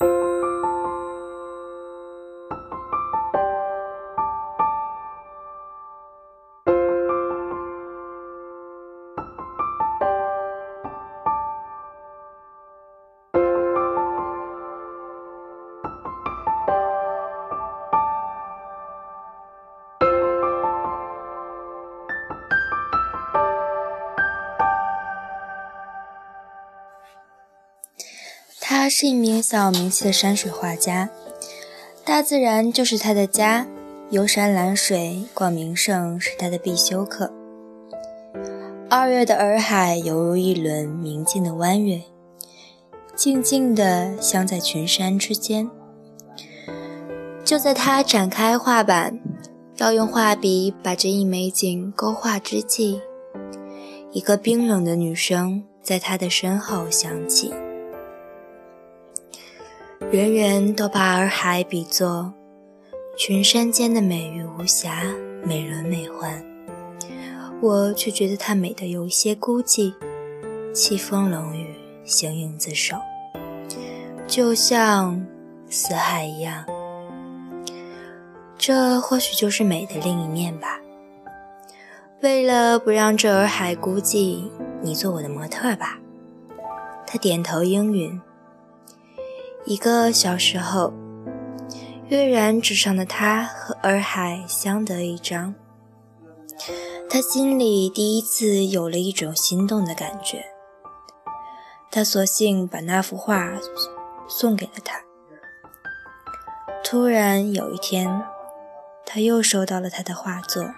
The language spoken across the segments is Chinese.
you 他是一名小有名气的山水画家，大自然就是他的家，游山览水、逛名胜是他的必修课。二月的洱海犹如一轮明净的弯月，静静地镶在群山之间。就在他展开画板，要用画笔把这一美景勾画之际，一个冰冷的女声在他的身后响起。人人都把洱海比作群山间的美玉无瑕、美轮美奂，我却觉得它美得有一些孤寂，凄风冷雨，形影自守，就像死海一样。这或许就是美的另一面吧。为了不让这洱海孤寂，你做我的模特吧。他点头应允。一个小时后，跃然纸上的他和洱海相得益彰。他心里第一次有了一种心动的感觉。他索性把那幅画送给了他。突然有一天，他又收到了他的画作。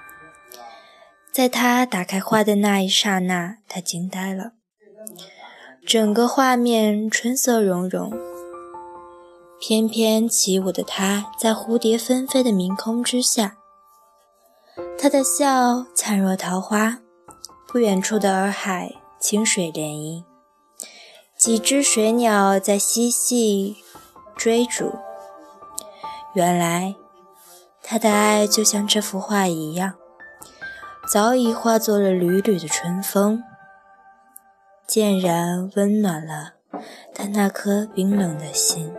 在他打开画的那一刹那，他惊呆了。整个画面春色融融。翩翩起舞的她，在蝴蝶纷飞的明空之下，她的笑灿若桃花。不远处的洱海，清水涟漪，几只水鸟在嬉戏追逐。原来，他的爱就像这幅画一样，早已化作了缕缕的春风，渐然温暖了他那颗冰冷的心。